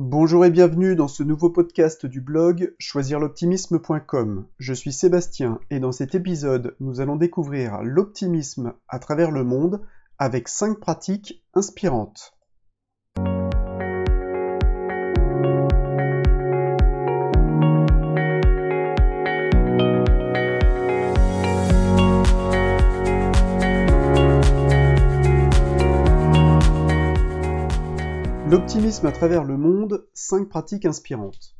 Bonjour et bienvenue dans ce nouveau podcast du blog choisirloptimisme.com. Je suis Sébastien et dans cet épisode, nous allons découvrir l'optimisme à travers le monde avec 5 pratiques inspirantes. L'optimisme à travers le monde, 5 pratiques inspirantes.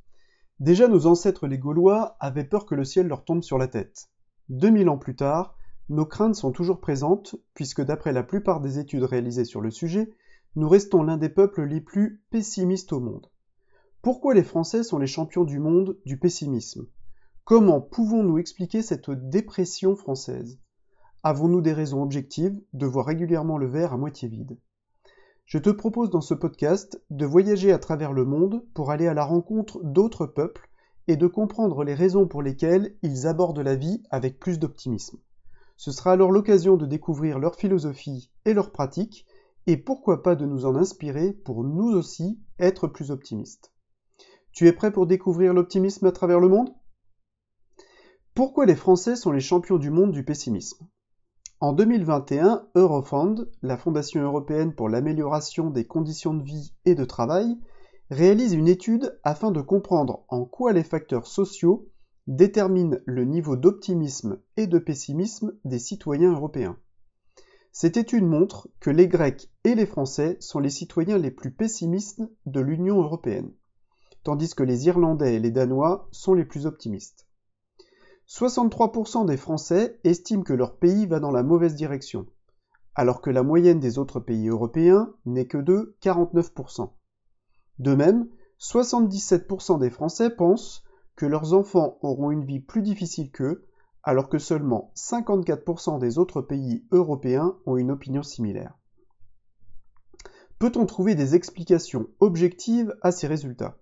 Déjà nos ancêtres les Gaulois avaient peur que le ciel leur tombe sur la tête. 2000 ans plus tard, nos craintes sont toujours présentes, puisque d'après la plupart des études réalisées sur le sujet, nous restons l'un des peuples les plus pessimistes au monde. Pourquoi les Français sont les champions du monde du pessimisme? Comment pouvons-nous expliquer cette dépression française? Avons-nous des raisons objectives de voir régulièrement le verre à moitié vide? Je te propose dans ce podcast de voyager à travers le monde pour aller à la rencontre d'autres peuples et de comprendre les raisons pour lesquelles ils abordent la vie avec plus d'optimisme. Ce sera alors l'occasion de découvrir leur philosophie et leurs pratiques, et pourquoi pas de nous en inspirer pour nous aussi être plus optimistes. Tu es prêt pour découvrir l'optimisme à travers le monde? Pourquoi les Français sont les champions du monde du pessimisme? En 2021, Eurofund, la Fondation européenne pour l'amélioration des conditions de vie et de travail, réalise une étude afin de comprendre en quoi les facteurs sociaux déterminent le niveau d'optimisme et de pessimisme des citoyens européens. Cette étude montre que les Grecs et les Français sont les citoyens les plus pessimistes de l'Union européenne, tandis que les Irlandais et les Danois sont les plus optimistes. 63% des Français estiment que leur pays va dans la mauvaise direction, alors que la moyenne des autres pays européens n'est que de 49%. De même, 77% des Français pensent que leurs enfants auront une vie plus difficile qu'eux, alors que seulement 54% des autres pays européens ont une opinion similaire. Peut-on trouver des explications objectives à ces résultats?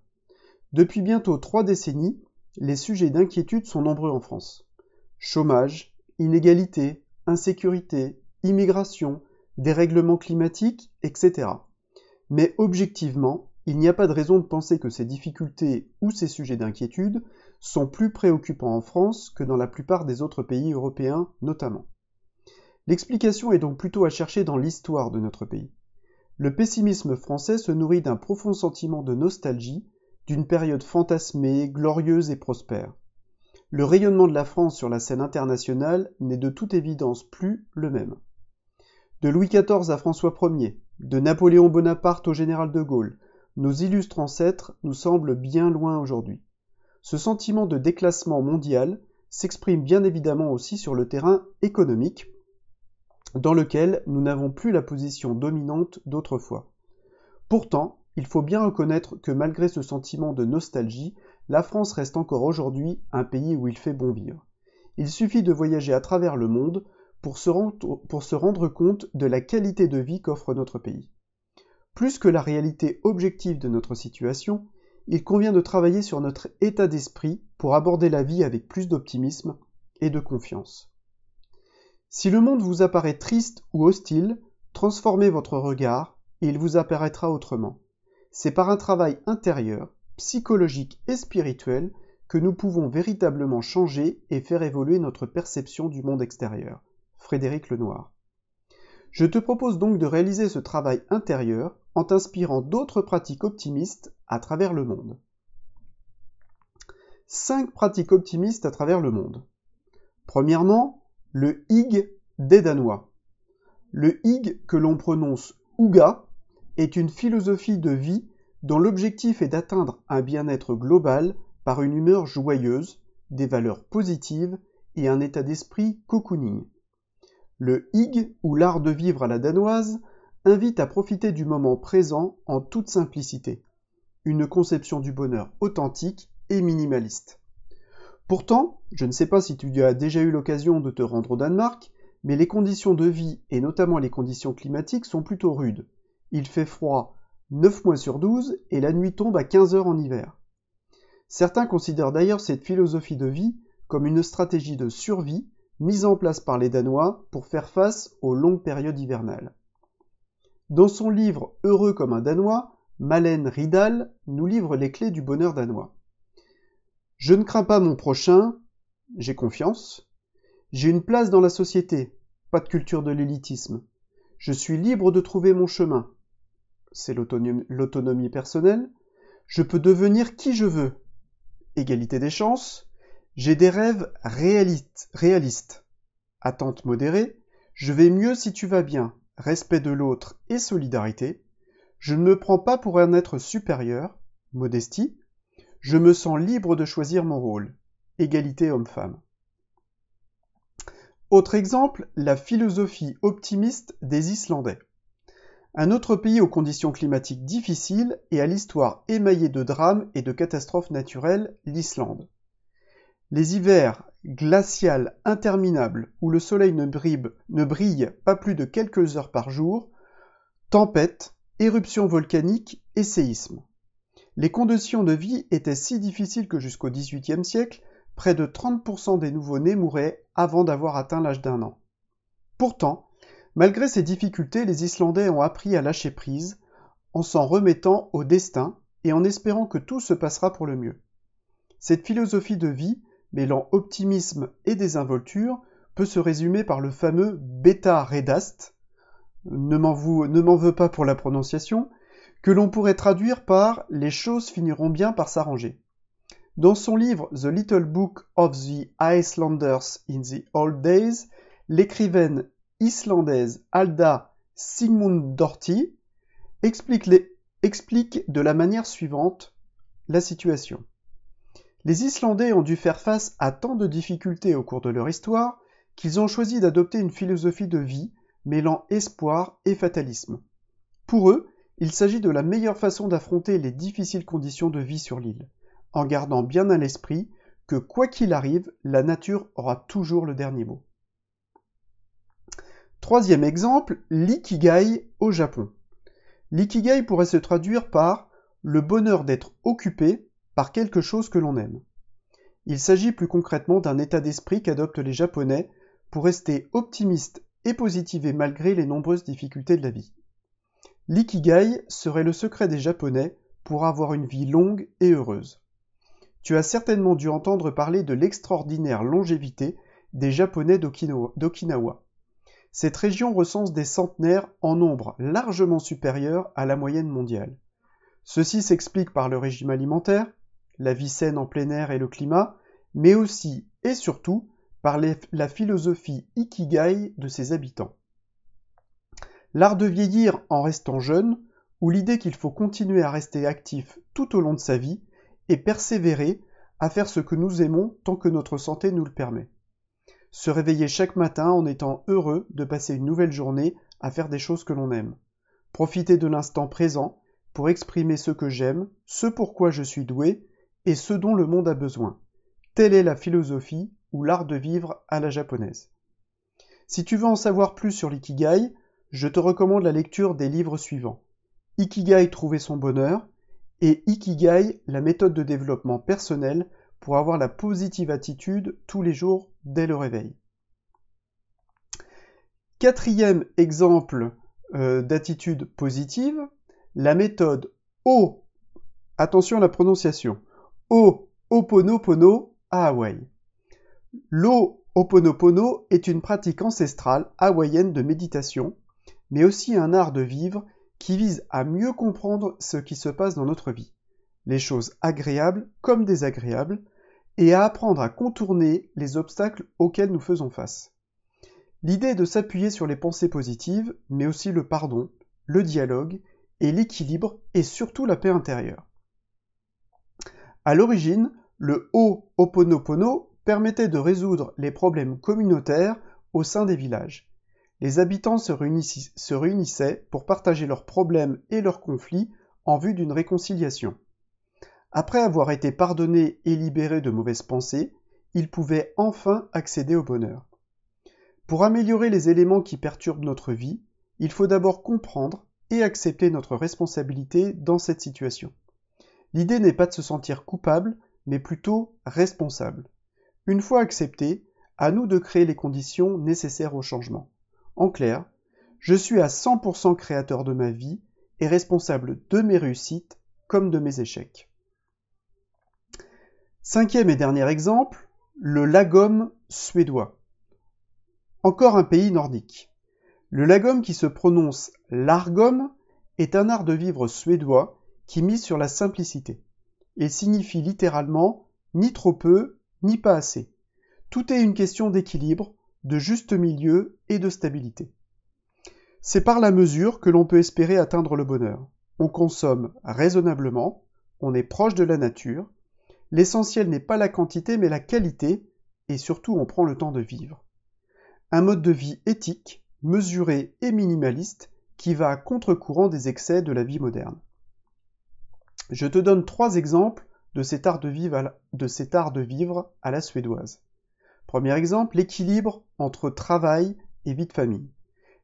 Depuis bientôt trois décennies, les sujets d'inquiétude sont nombreux en France. Chômage, inégalité, insécurité, immigration, dérèglement climatique, etc. Mais objectivement, il n'y a pas de raison de penser que ces difficultés ou ces sujets d'inquiétude sont plus préoccupants en France que dans la plupart des autres pays européens notamment. L'explication est donc plutôt à chercher dans l'histoire de notre pays. Le pessimisme français se nourrit d'un profond sentiment de nostalgie d'une période fantasmée, glorieuse et prospère. Le rayonnement de la France sur la scène internationale n'est de toute évidence plus le même. De Louis XIV à François Ier, de Napoléon Bonaparte au général de Gaulle, nos illustres ancêtres nous semblent bien loin aujourd'hui. Ce sentiment de déclassement mondial s'exprime bien évidemment aussi sur le terrain économique, dans lequel nous n'avons plus la position dominante d'autrefois. Pourtant, il faut bien reconnaître que malgré ce sentiment de nostalgie, la France reste encore aujourd'hui un pays où il fait bon vivre. Il suffit de voyager à travers le monde pour se, rendre, compte de la qualité de vie qu'offre notre pays. Plus que la réalité objective de notre situation, il convient de travailler sur notre état d'esprit pour aborder la vie avec plus d'optimisme et de confiance. Si le monde vous apparaît triste ou hostile, transformez votre regard et il vous apparaîtra autrement. C'est par un travail intérieur, psychologique et spirituel que nous pouvons véritablement changer et faire évoluer notre perception du monde extérieur. Frédéric Lenoir. Je te propose donc de réaliser ce travail intérieur en t'inspirant d'autres pratiques optimistes à travers le monde. 5 pratiques optimistes à travers le monde. Premièrement, le IG des Danois. Le IG que l'on prononce Ouga est une philosophie de vie dont l'objectif est d'atteindre un bien-être global par une humeur joyeuse, des valeurs positives et un état d'esprit cocooning. Le hig, ou l'art de vivre à la danoise, invite à profiter du moment présent en toute simplicité, une conception du bonheur authentique et minimaliste. Pourtant, je ne sais pas si tu as déjà eu l'occasion de te rendre au Danemark, mais les conditions de vie et notamment les conditions climatiques sont plutôt rudes. Il fait froid 9 mois sur 12 et la nuit tombe à 15 heures en hiver. Certains considèrent d'ailleurs cette philosophie de vie comme une stratégie de survie mise en place par les Danois pour faire face aux longues périodes hivernales. Dans son livre Heureux comme un Danois, Malène Ridal nous livre les clés du bonheur danois. Je ne crains pas mon prochain, j'ai confiance. J'ai une place dans la société, pas de culture de l'élitisme. Je suis libre de trouver mon chemin. C'est l'autonomie personnelle. Je peux devenir qui je veux. Égalité des chances. J'ai des rêves réalistes. Attente modérée. Je vais mieux si tu vas bien. Respect de l'autre et solidarité. Je ne me prends pas pour un être supérieur. Modestie. Je me sens libre de choisir mon rôle. Égalité homme-femme. Autre exemple, la philosophie optimiste des Islandais. Un autre pays aux conditions climatiques difficiles et à l'histoire émaillée de drames et de catastrophes naturelles, l'Islande. Les hivers glaciales interminables où le soleil ne brille, ne brille pas plus de quelques heures par jour, tempêtes, éruptions volcaniques et séismes. Les conditions de vie étaient si difficiles que jusqu'au XVIIIe siècle, près de 30% des nouveau-nés mouraient avant d'avoir atteint l'âge d'un an. Pourtant, malgré ces difficultés, les Islandais ont appris à lâcher prise, en s'en remettant au destin et en espérant que tout se passera pour le mieux. Cette philosophie de vie, mêlant optimisme et désinvolture, peut se résumer par le fameux bêta redast, ne m'en veux pas pour la prononciation, que l'on pourrait traduire par les choses finiront bien par s'arranger. Dans son livre The Little Book of the Icelanders in the Old Days, l'écrivaine islandaise Alda Sigmundardóttir explique, explique de la manière suivante la situation. Les Islandais ont dû faire face à tant de difficultés au cours de leur histoire qu'ils ont choisi d'adopter une philosophie de vie mêlant espoir et fatalisme. Pour eux, il s'agit de la meilleure façon d'affronter les difficiles conditions de vie sur l'île en gardant bien à l'esprit que quoi qu'il arrive, la nature aura toujours le dernier mot. Troisième exemple, l'ikigai au Japon. L'ikigai pourrait se traduire par le bonheur d'être occupé par quelque chose que l'on aime. Il s'agit plus concrètement d'un état d'esprit qu'adoptent les Japonais pour rester optimistes et positivés malgré les nombreuses difficultés de la vie. L'ikigai serait le secret des Japonais pour avoir une vie longue et heureuse. Tu as certainement dû entendre parler de l'extraordinaire longévité des Japonais d'Okinawa. Cette région recense des centenaires en nombre largement supérieur à la moyenne mondiale. Ceci s'explique par le régime alimentaire, la vie saine en plein air et le climat, mais aussi et surtout par la philosophie ikigai de ses habitants. L'art de vieillir en restant jeune, ou l'idée qu'il faut continuer à rester actif tout au long de sa vie, et persévérer à faire ce que nous aimons tant que notre santé nous le permet. Se réveiller chaque matin en étant heureux de passer une nouvelle journée à faire des choses que l'on aime. Profiter de l'instant présent pour exprimer ce que j'aime, ce pourquoi je suis doué et ce dont le monde a besoin. Telle est la philosophie ou l'art de vivre à la japonaise. Si tu veux en savoir plus sur l'ikigai, je te recommande la lecture des livres suivants. Ikigai trouver son bonheur, et Ikigai, la méthode de développement personnel pour avoir la positive attitude tous les jours dès le réveil. Quatrième exemple euh, d'attitude positive, la méthode O. Attention à la prononciation. O Oponopono à Hawaï. L'O Oponopono est une pratique ancestrale hawaïenne de méditation, mais aussi un art de vivre qui vise à mieux comprendre ce qui se passe dans notre vie, les choses agréables comme désagréables, et à apprendre à contourner les obstacles auxquels nous faisons face. L'idée est de s'appuyer sur les pensées positives, mais aussi le pardon, le dialogue et l'équilibre et surtout la paix intérieure. À l'origine, le Ho'oponopono permettait de résoudre les problèmes communautaires au sein des villages. Les habitants se, réunissaient pour partager leurs problèmes et leurs conflits en vue d'une réconciliation. Après avoir été pardonnés et libérés de mauvaises pensées, ils pouvaient enfin accéder au bonheur. Pour améliorer les éléments qui perturbent notre vie, il faut d'abord comprendre et accepter notre responsabilité dans cette situation. L'idée n'est pas de se sentir coupable, mais plutôt responsable. Une fois accepté, à nous de créer les conditions nécessaires au changement. En clair, je suis à 100% créateur de ma vie est responsable de mes réussites comme de mes échecs. Cinquième et dernier exemple, le lagom suédois. Encore un pays nordique. Le lagom qui se prononce largom est un art de vivre suédois qui mise sur la simplicité. Il signifie littéralement ni trop peu, ni pas assez. Tout est une question d'équilibre, de juste milieu et de stabilité. C'est par la mesure que l'on peut espérer atteindre le bonheur. On consomme raisonnablement, on est proche de la nature, l'essentiel n'est pas la quantité mais la qualité, et surtout on prend le temps de vivre. Un mode de vie éthique, mesuré et minimaliste qui va à contre-courant des excès de la vie moderne. Je te donne trois exemples de cet art de vivre à la suédoise. Premier exemple, l'équilibre entre travail et vie de famille.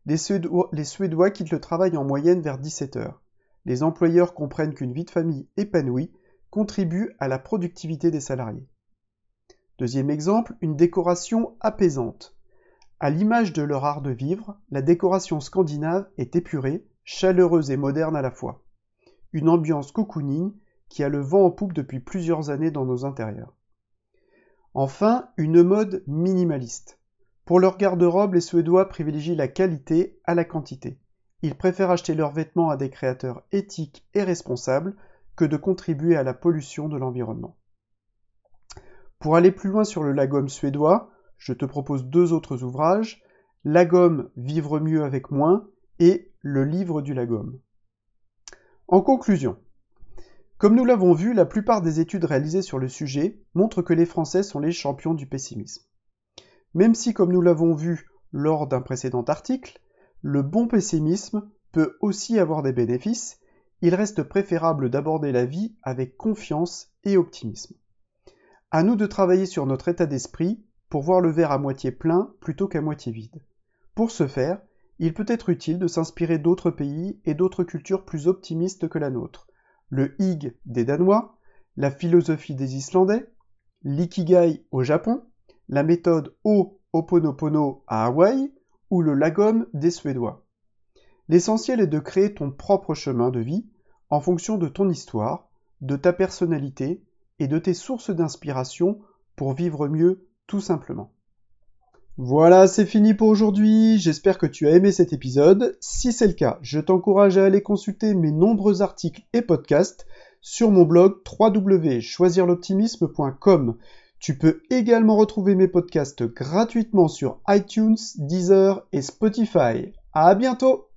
Les Suédois, quittent le travail en moyenne vers 17 heures. Les employeurs comprennent qu'une vie de famille épanouie contribue à la productivité des salariés. Deuxième exemple, une décoration apaisante. À l'image de leur art de vivre, la décoration scandinave est épurée, chaleureuse et moderne à la fois. Une ambiance cocooning qui a le vent en poupe depuis plusieurs années dans nos intérieurs. Enfin, une mode minimaliste. Pour leur garde-robe, les Suédois privilégient la qualité à la quantité. Ils préfèrent acheter leurs vêtements à des créateurs éthiques et responsables que de contribuer à la pollution de l'environnement. Pour aller plus loin sur le lagom suédois, je te propose deux autres ouvrages, Lagom Vivre mieux avec moins et Le livre du lagom. En conclusion, comme nous l'avons vu, la plupart des études réalisées sur le sujet montrent que les Français sont les champions du pessimisme. Même si, comme nous l'avons vu lors d'un précédent article, le bon pessimisme peut aussi avoir des bénéfices, il reste préférable d'aborder la vie avec confiance et optimisme. À nous de travailler sur notre état d'esprit pour voir le verre à moitié plein plutôt qu'à moitié vide. Pour ce faire, il peut être utile de s'inspirer d'autres pays et d'autres cultures plus optimistes que la nôtre, le Hig des Danois, la philosophie des Islandais, l'ikigai au Japon, la méthode O Oponopono à Hawaï ou le lagom des Suédois. L'essentiel est de créer ton propre chemin de vie en fonction de ton histoire, de ta personnalité et de tes sources d'inspiration pour vivre mieux tout simplement. Voilà, c'est fini pour aujourd'hui. J'espère que tu as aimé cet épisode. Si c'est le cas, je t'encourage à aller consulter mes nombreux articles et podcasts sur mon blog www.choisirloptimisme.com. Tu peux également retrouver mes podcasts gratuitement sur iTunes, Deezer et Spotify. À bientôt!